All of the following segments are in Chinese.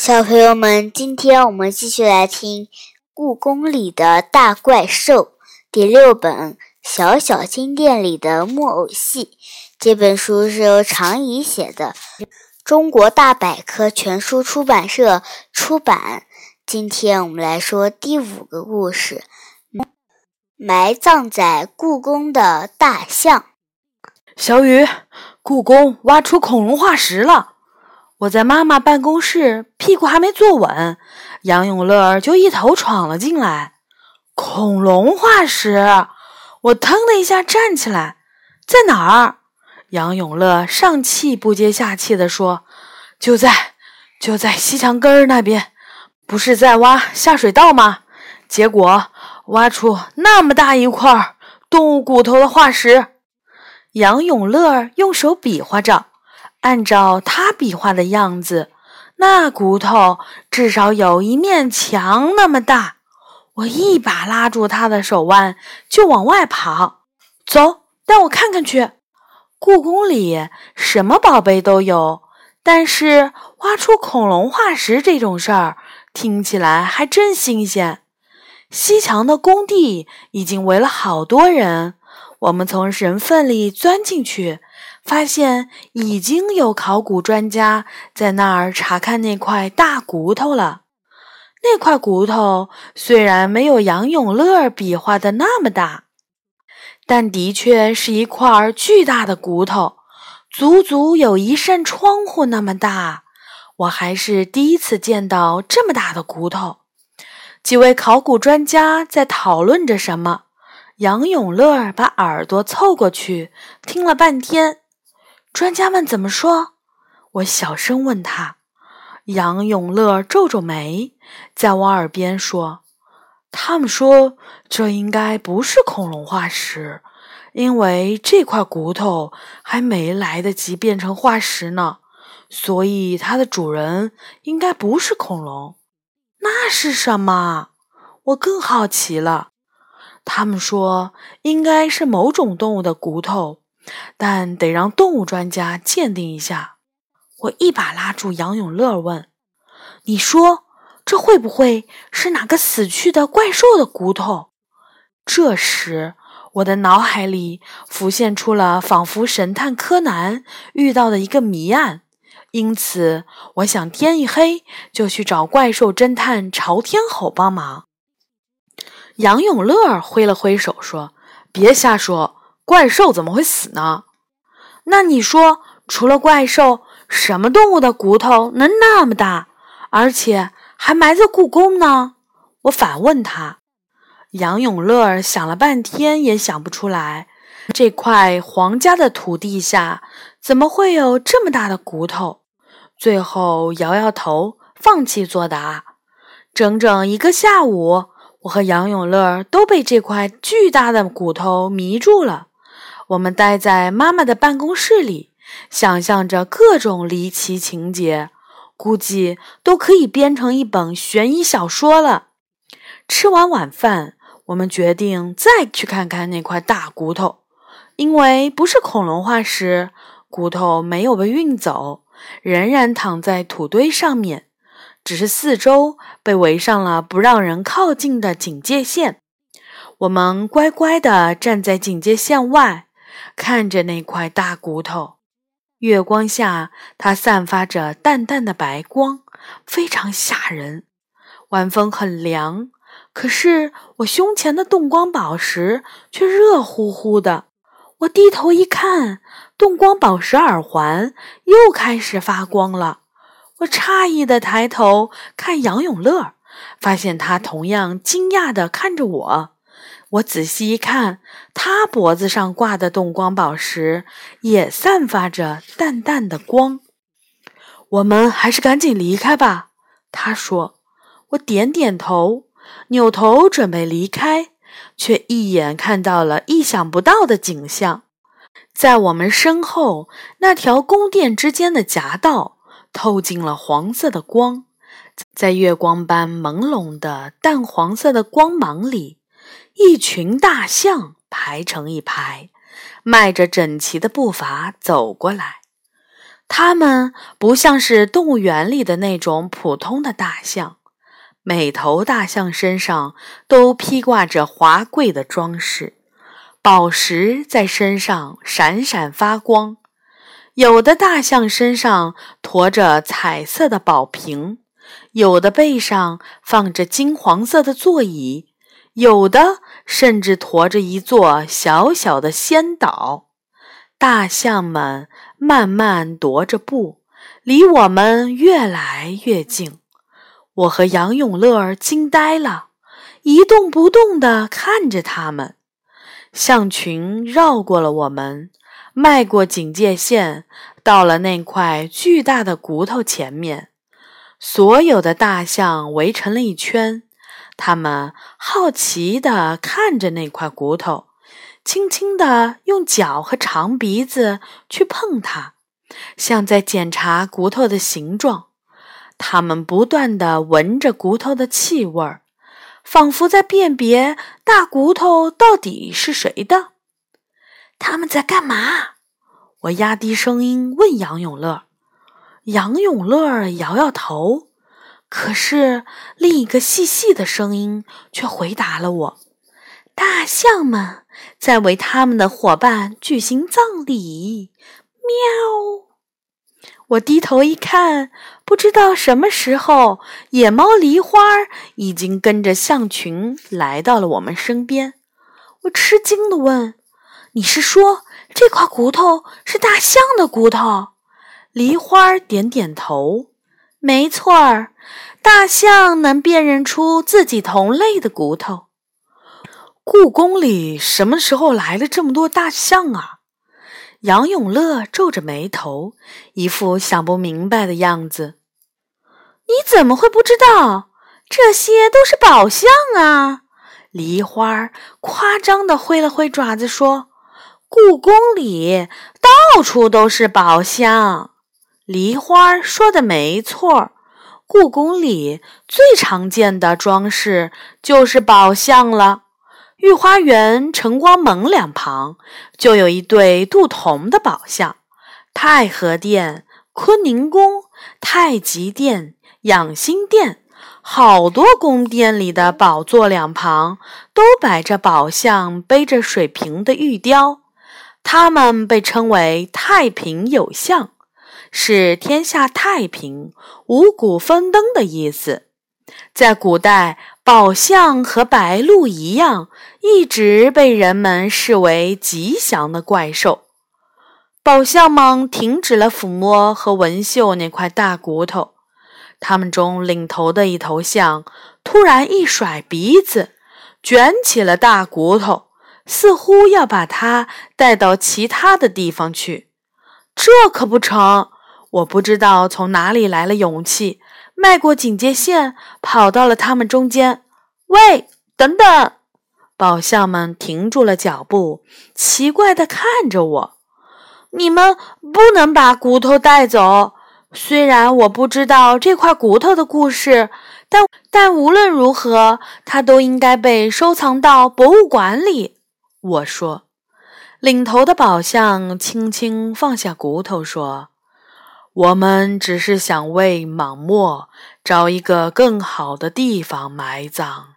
小朋友们，今天我们继续来听《故宫里的大怪兽》第六本《小小金殿里的木偶戏》。这本书是由常怡写的，中国大百科全书出版社出版。今天我们来说第五个故事：埋葬在故宫的大象。小雨，故宫挖出恐龙化石了。我在妈妈办公室，屁股还没坐稳，杨永乐就一头闯了进来。恐龙化石！我腾的一下站起来，在哪儿？杨永乐上气不接下气地说：“就在，就在西墙根儿那边，不是在挖下水道吗？结果挖出那么大一块动物骨头的化石。”杨永乐用手比划着。按照他比划的样子，那骨头至少有一面墙那么大。我一把拉住他的手腕，就往外跑。走，带我看看去。故宫里什么宝贝都有，但是挖出恐龙化石这种事儿，听起来还真新鲜。西墙的工地已经围了好多人，我们从人缝里钻进去。发现已经有考古专家在那儿查看那块大骨头了。那块骨头虽然没有杨永乐比划的那么大，但的确是一块巨大的骨头，足足有一扇窗户那么大。我还是第一次见到这么大的骨头。几位考古专家在讨论着什么。杨永乐把耳朵凑过去听了半天。专家们怎么说？我小声问他。杨永乐皱皱眉，在我耳边说：“他们说这应该不是恐龙化石，因为这块骨头还没来得及变成化石呢，所以它的主人应该不是恐龙。那是什么？我更好奇了。他们说应该是某种动物的骨头。”但得让动物专家鉴定一下。我一把拉住杨永乐，问：“你说这会不会是哪个死去的怪兽的骨头？”这时，我的脑海里浮现出了仿佛神探柯南遇到的一个谜案，因此我想天一黑就去找怪兽侦探朝天吼帮忙。杨永乐挥了挥手说：“别瞎说。”怪兽怎么会死呢？那你说，除了怪兽，什么动物的骨头能那么大，而且还埋在故宫呢？我反问他。杨永乐想了半天也想不出来，这块皇家的土地下怎么会有这么大的骨头？最后摇摇头，放弃作答。整整一个下午，我和杨永乐都被这块巨大的骨头迷住了。我们待在妈妈的办公室里，想象着各种离奇情节，估计都可以编成一本悬疑小说了。吃完晚饭，我们决定再去看看那块大骨头，因为不是恐龙化石，骨头没有被运走，仍然躺在土堆上面，只是四周被围上了不让人靠近的警戒线。我们乖乖地站在警戒线外。看着那块大骨头，月光下它散发着淡淡的白光，非常吓人。晚风很凉，可是我胸前的动光宝石却热乎乎的。我低头一看，动光宝石耳环又开始发光了。我诧异的抬头看杨永乐，发现他同样惊讶的看着我。我仔细一看，他脖子上挂的动光宝石也散发着淡淡的光。我们还是赶紧离开吧，他说。我点点头，扭头准备离开，却一眼看到了意想不到的景象：在我们身后，那条宫殿之间的夹道透进了黄色的光，在月光般朦胧的淡黄色的光芒里。一群大象排成一排，迈着整齐的步伐走过来。它们不像是动物园里的那种普通的大象，每头大象身上都披挂着华贵的装饰，宝石在身上闪闪发光。有的大象身上驮着彩色的宝瓶，有的背上放着金黄色的座椅，有的甚至驮着一座小小的仙岛。大象们慢慢踱着步，离我们越来越近。我和杨永乐惊呆了，一动不动地看着他们。象群绕过了我们。迈过警戒线，到了那块巨大的骨头前面，所有的大象围成了一圈。他们好奇地看着那块骨头，轻轻地用脚和长鼻子去碰它，像在检查骨头的形状。他们不断地闻着骨头的气味儿，仿佛在辨别大骨头到底是谁的。他们在干嘛？我压低声音问杨永乐。杨永乐摇摇头，可是另一个细细的声音却回答了我：“大象们在为他们的伙伴举行葬礼。”喵！我低头一看，不知道什么时候，野猫梨花已经跟着象群来到了我们身边。我吃惊地问。你是说这块骨头是大象的骨头？梨花点点头，没错儿，大象能辨认出自己同类的骨头。故宫里什么时候来了这么多大象啊？杨永乐皱着眉头，一副想不明白的样子。你怎么会不知道？这些都是宝象啊！梨花夸张地挥了挥爪子说。故宫里到处都是宝象，梨花说的没错。故宫里最常见的装饰就是宝箱了。御花园晨光门两旁就有一对镀铜的宝箱，太和殿、坤宁宫、太极殿、养心殿，好多宫殿里的宝座两旁都摆着宝相，背着水瓶的玉雕。它们被称为“太平有象”，是天下太平、五谷丰登的意思。在古代，宝象和白鹿一样，一直被人们视为吉祥的怪兽。宝象们停止了抚摸和纹绣那块大骨头，他们中领头的一头象突然一甩鼻子，卷起了大骨头。似乎要把它带到其他的地方去，这可不成！我不知道从哪里来了勇气，迈过警戒线，跑到了他们中间。喂，等等！宝象们停住了脚步，奇怪地看着我。你们不能把骨头带走。虽然我不知道这块骨头的故事，但但无论如何，它都应该被收藏到博物馆里。我说：“领头的宝象轻轻放下骨头，说：‘我们只是想为莽漠找一个更好的地方埋葬。’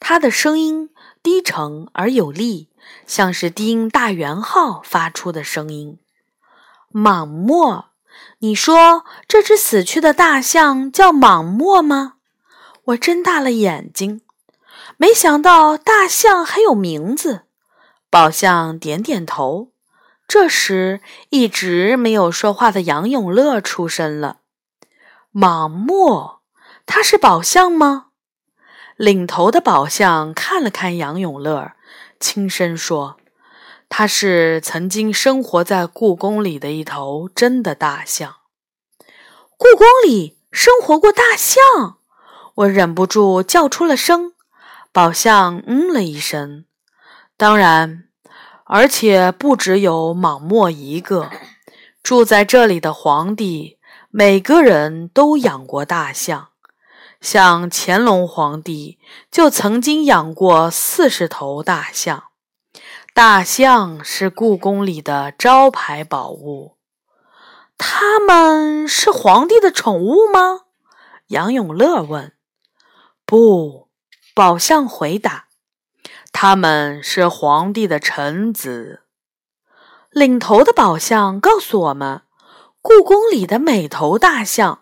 他的声音低沉而有力，像是低音大圆号发出的声音。莽漠，你说这只死去的大象叫莽漠吗？”我睁大了眼睛。没想到大象还有名字，宝象点点头。这时，一直没有说话的杨永乐出声了：“莽漠，他是宝象吗？”领头的宝象看了看杨永乐，轻声说：“他是曾经生活在故宫里的一头真的大象。”故宫里生活过大象，我忍不住叫出了声。宝象嗯了一声，当然，而且不只有莽漠一个。住在这里的皇帝，每个人都养过大象。像乾隆皇帝就曾经养过四十头大象。大象是故宫里的招牌宝物。他们是皇帝的宠物吗？杨永乐问。不，宝相回答：“他们是皇帝的臣子。”领头的宝相告诉我们，故宫里的每头大象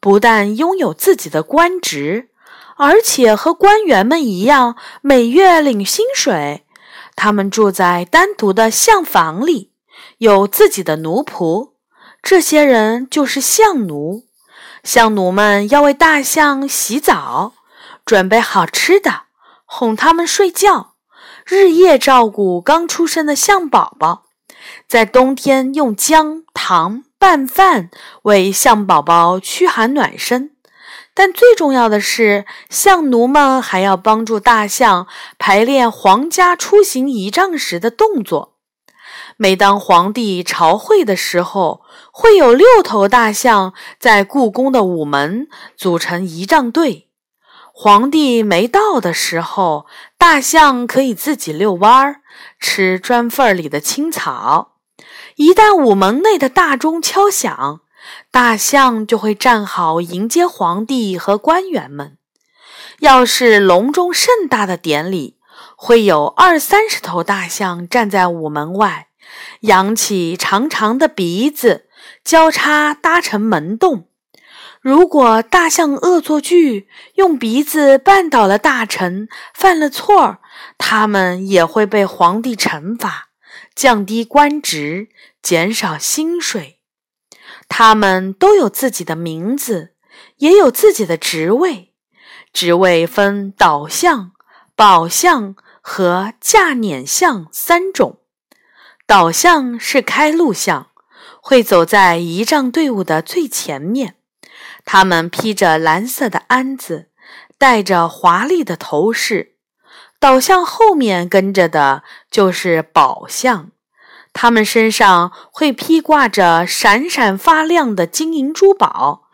不但拥有自己的官职，而且和官员们一样，每月领薪水。他们住在单独的象房里，有自己的奴仆，这些人就是象奴。象奴们要为大象洗澡。准备好吃的，哄他们睡觉，日夜照顾刚出生的象宝宝，在冬天用姜糖拌饭为象宝宝驱寒暖身。但最重要的是，象奴们还要帮助大象排练皇家出行仪仗时的动作。每当皇帝朝会的时候，会有六头大象在故宫的午门组成仪仗队。皇帝没到的时候，大象可以自己遛弯儿，吃砖缝里的青草。一旦午门内的大钟敲响，大象就会站好迎接皇帝和官员们。要是隆重盛大的典礼，会有二三十头大象站在午门外，扬起长长的鼻子，交叉搭成门洞。如果大象恶作剧，用鼻子绊倒了大臣，犯了错儿，他们也会被皇帝惩罚，降低官职，减少薪水。他们都有自己的名字，也有自己的职位。职位分导象、宝象和驾辇象三种。导象是开路象，会走在仪仗队伍的最前面。他们披着蓝色的鞍子，戴着华丽的头饰。导向后面跟着的就是宝象，他们身上会披挂着闪闪发亮的金银珠宝、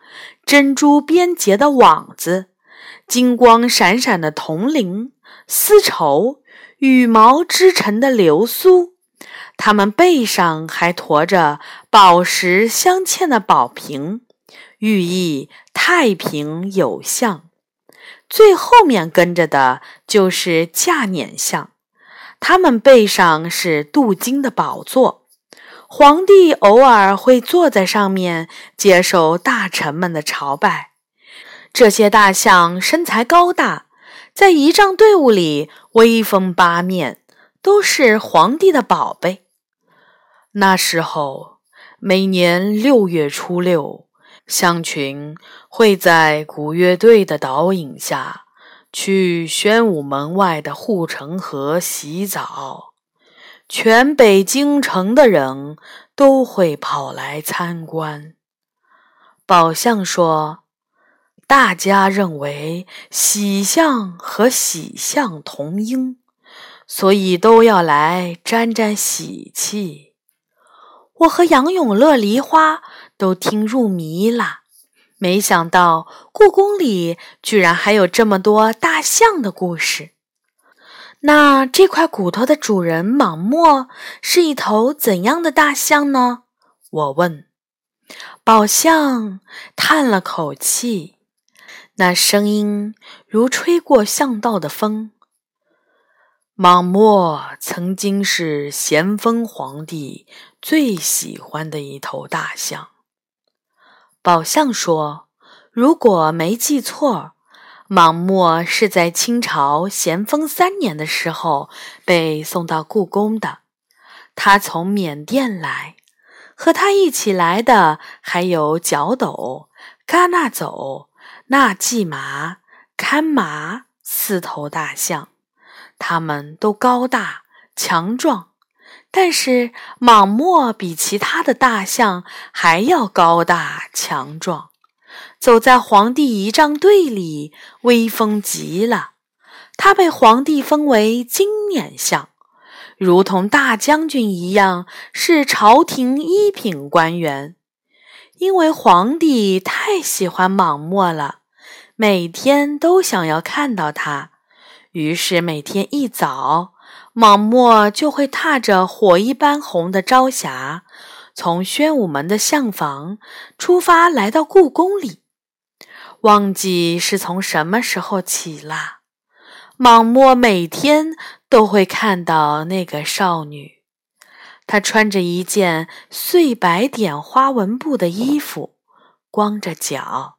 珍珠编结的网子、金光闪闪的铜铃、丝绸、羽毛织成的流苏。他们背上还驮着宝石镶嵌的宝瓶。寓意太平有象，最后面跟着的就是驾辇象，他们背上是镀金的宝座，皇帝偶尔会坐在上面接受大臣们的朝拜。这些大象身材高大，在仪仗队伍里威风八面，都是皇帝的宝贝。那时候，每年六月初六。象群会在古乐队的导引下去宣武门外的护城河洗澡，全北京城的人都会跑来参观。宝象说：“大家认为喜象和喜象同音，所以都要来沾沾喜气。”我和杨永乐、梨花。都听入迷了，没想到故宫里居然还有这么多大象的故事。那这块骨头的主人莽墨是一头怎样的大象呢？我问。宝象叹了口气，那声音如吹过巷道的风。莽墨曾经是咸丰皇帝最喜欢的一头大象。宝相说：“如果没记错，莽墨是在清朝咸丰三年的时候被送到故宫的。他从缅甸来，和他一起来的还有角斗、嘎纳走、纳季麻、堪麻四头大象，他们都高大强壮。”但是莽墨比其他的大象还要高大强壮，走在皇帝仪仗队里，威风极了。他被皇帝封为金辇相，如同大将军一样，是朝廷一品官员。因为皇帝太喜欢莽墨了，每天都想要看到他，于是每天一早。莽墨就会踏着火一般红的朝霞，从宣武门的相房出发，来到故宫里。忘记是从什么时候起啦，莽默每天都会看到那个少女。她穿着一件碎白点花纹布的衣服，光着脚，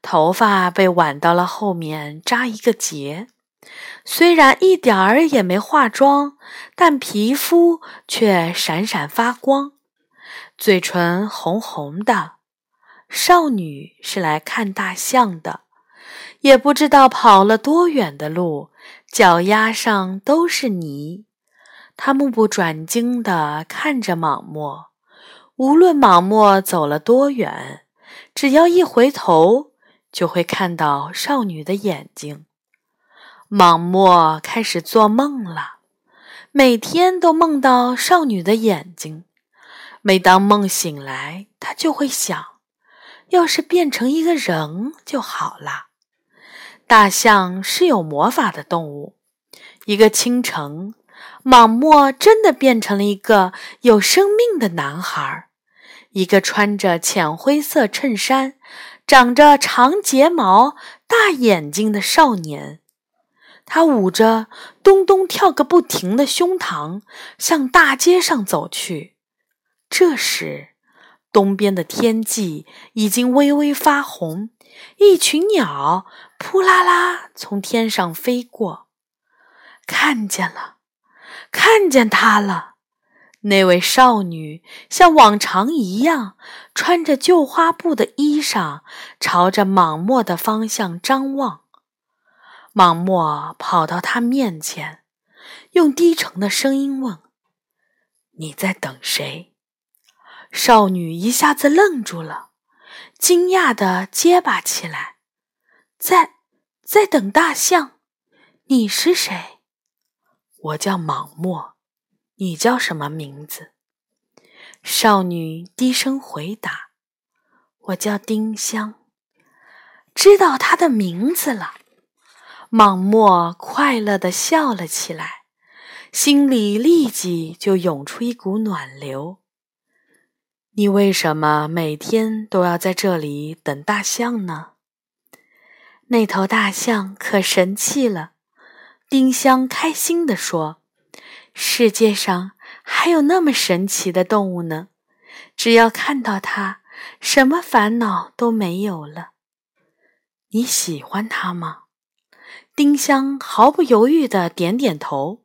头发被挽到了后面，扎一个结。虽然一点儿也没化妆，但皮肤却闪闪发光，嘴唇红红的。少女是来看大象的，也不知道跑了多远的路，脚丫上都是泥。她目不转睛地看着莽默，无论莽默走了多远，只要一回头，就会看到少女的眼睛。莽默开始做梦了，每天都梦到少女的眼睛。每当梦醒来，他就会想。要是变成一个人就好了。大象是有魔法的动物。一个清晨，莽默真的变成了一个有生命的男孩，一个穿着浅灰色衬衫、长着长睫毛、大眼睛的少年。他捂着咚咚跳个不停的胸膛，向大街上走去。这时，东边的天际已经微微发红，一群鸟扑啦啦从天上飞过。看见了，看见他了！那位少女像往常一样，穿着旧花布的衣裳，朝着莽漠的方向张望。莽默跑到她面前，用低沉的声音问：“你在等谁？”少女一下子愣住了，惊讶的结巴起来：“在，在等大象。你是谁？”“我叫莽默。你叫什么名字？”少女低声回答：“我叫丁香。”知道他的名字了，莽默快乐的笑了起来，心里立即就涌出一股暖流。你为什么每天都要在这里等大象呢？那头大象可神气了。丁香开心地说：“世界上还有那么神奇的动物呢！只要看到它，什么烦恼都没有了。你喜欢它吗？”丁香毫不犹豫地点点头。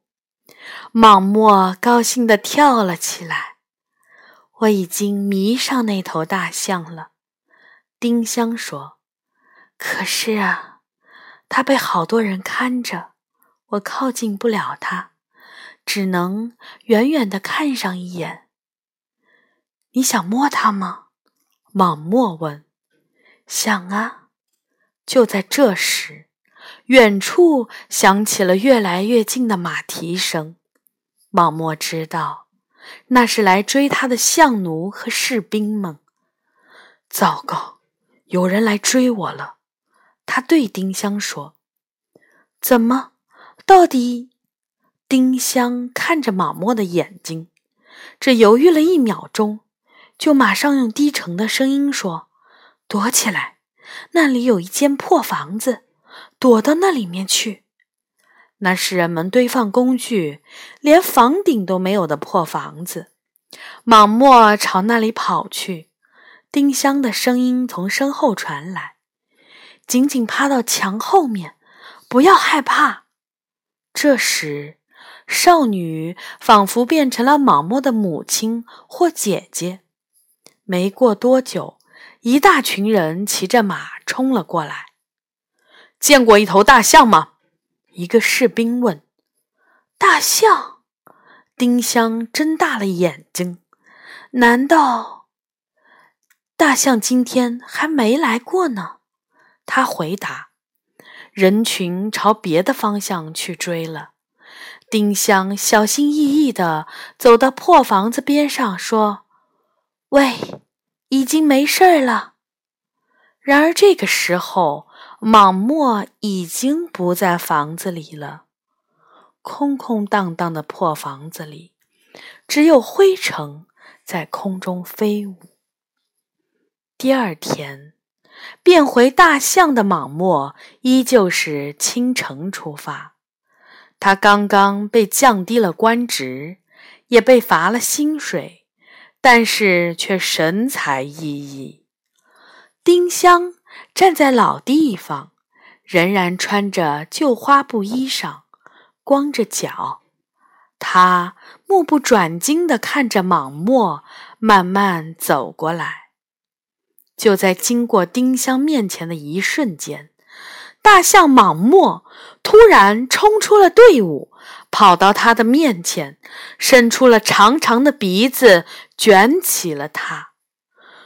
莽默高兴地跳了起来。我已经迷上那头大象了，丁香说。可是啊，它被好多人看着，我靠近不了它，只能远远地看上一眼。你想摸它吗？莽默问。想啊。就在这时，远处响起了越来越近的马蹄声。莽默知道。那是来追他的相奴和士兵们。糟糕，有人来追我了！他对丁香说：“怎么？到底？”丁香看着莽默的眼睛，只犹豫了一秒钟，就马上用低沉的声音说：“躲起来！那里有一间破房子，躲到那里面去。”那是人们堆放工具、连房顶都没有的破房子。莽默朝那里跑去，丁香的声音从身后传来：“紧紧趴到墙后面，不要害怕。”这时，少女仿佛变成了莽默的母亲或姐姐。没过多久，一大群人骑着马冲了过来。见过一头大象吗？一个士兵问：“大象？”丁香睁大了眼睛：“难道大象今天还没来过呢？”他回答。人群朝别的方向去追了。丁香小心翼翼地走到破房子边上，说：“喂，已经没事儿了。”然而这个时候。莽默已经不在房子里了，空空荡荡的破房子里，只有灰尘在空中飞舞。第二天，变回大象的莽漠依旧是清晨出发。他刚刚被降低了官职，也被罚了薪水，但是却神采奕奕。丁香站在老地方，仍然穿着旧花布衣裳，光着脚。他目不转睛地看着莽漠慢慢走过来。就在经过丁香面前的一瞬间，大象莽漠突然冲出了队伍，跑到他的面前，伸出了长长的鼻子，卷起了他。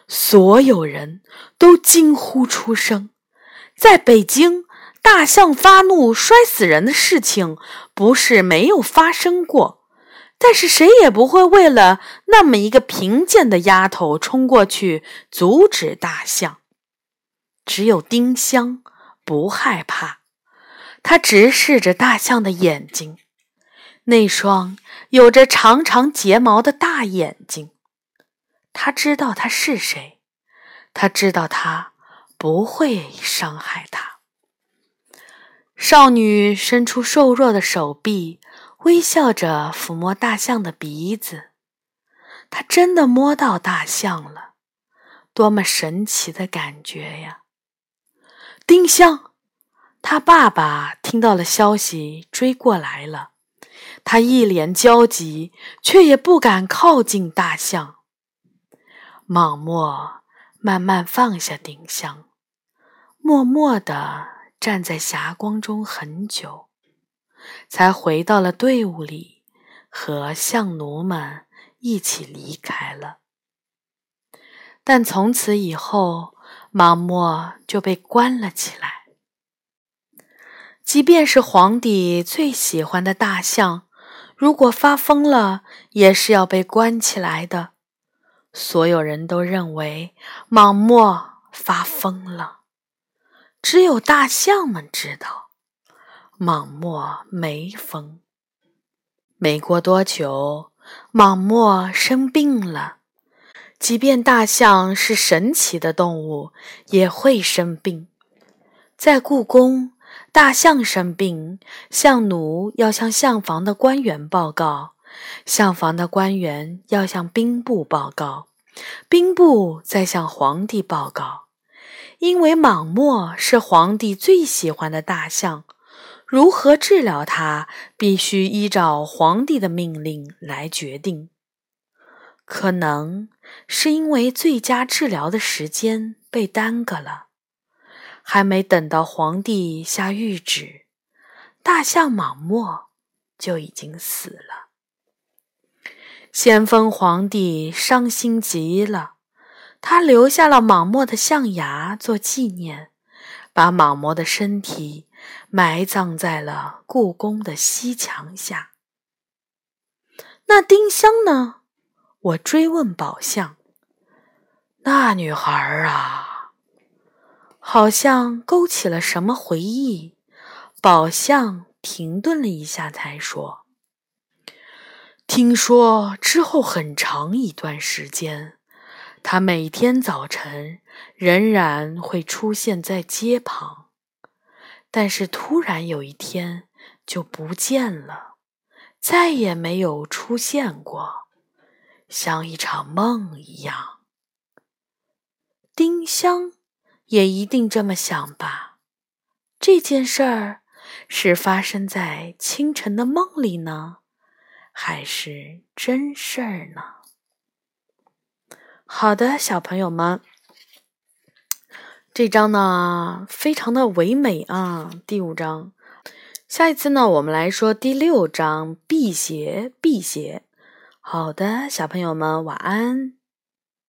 所有人都惊呼出声。在北京，大象发怒摔死人的事情不是没有发生过。但是谁也不会为了那么一个贫贱的丫头冲过去阻止大象。只有丁香不害怕，她直视着大象的眼睛，那双有着长长睫毛的大眼睛。他知道他是谁，他知道他不会伤害他。少女伸出瘦弱的手臂。微笑着抚摸大象的鼻子，他真的摸到大象了，多么神奇的感觉呀！丁香，他爸爸听到了消息，追过来了。他一脸焦急，却也不敢靠近大象。莽漠慢慢放下丁香，默默地站在霞光中很久。才回到了队伍里，和象奴们一起离开了。但从此以后，莽漠就被关了起来。即便是皇帝最喜欢的大象，如果发疯了，也是要被关起来的。所有人都认为莽漠发疯了，只有大象们知道。莽漠没疯。没过多久，莽漠生病了。即便大象是神奇的动物，也会生病。在故宫，大象生病，象奴要向象房的官员报告，相房的官员要向兵部报告，兵部再向皇帝报告。因为莽漠是皇帝最喜欢的大象。如何治疗它，必须依照皇帝的命令来决定。可能是因为最佳治疗的时间被耽搁了，还没等到皇帝下谕旨，大象莽漠就已经死了。先锋皇帝伤心极了，他留下了莽漠的象牙做纪念，把莽漠的身体。埋葬在了故宫的西墙下。那丁香呢？我追问宝相。那女孩啊，好像勾起了什么回忆。宝相停顿了一下，才说：“听说之后很长一段时间，他每天早晨仍然会出现在街旁。”但是突然有一天就不见了，再也没有出现过，像一场梦一样。丁香也一定这么想吧？这件事儿是发生在清晨的梦里呢，还是真事儿呢？好的，小朋友们。这章呢，非常的唯美啊！第五章，下一次呢，我们来说第六章辟邪。辟邪，好的，小朋友们晚安。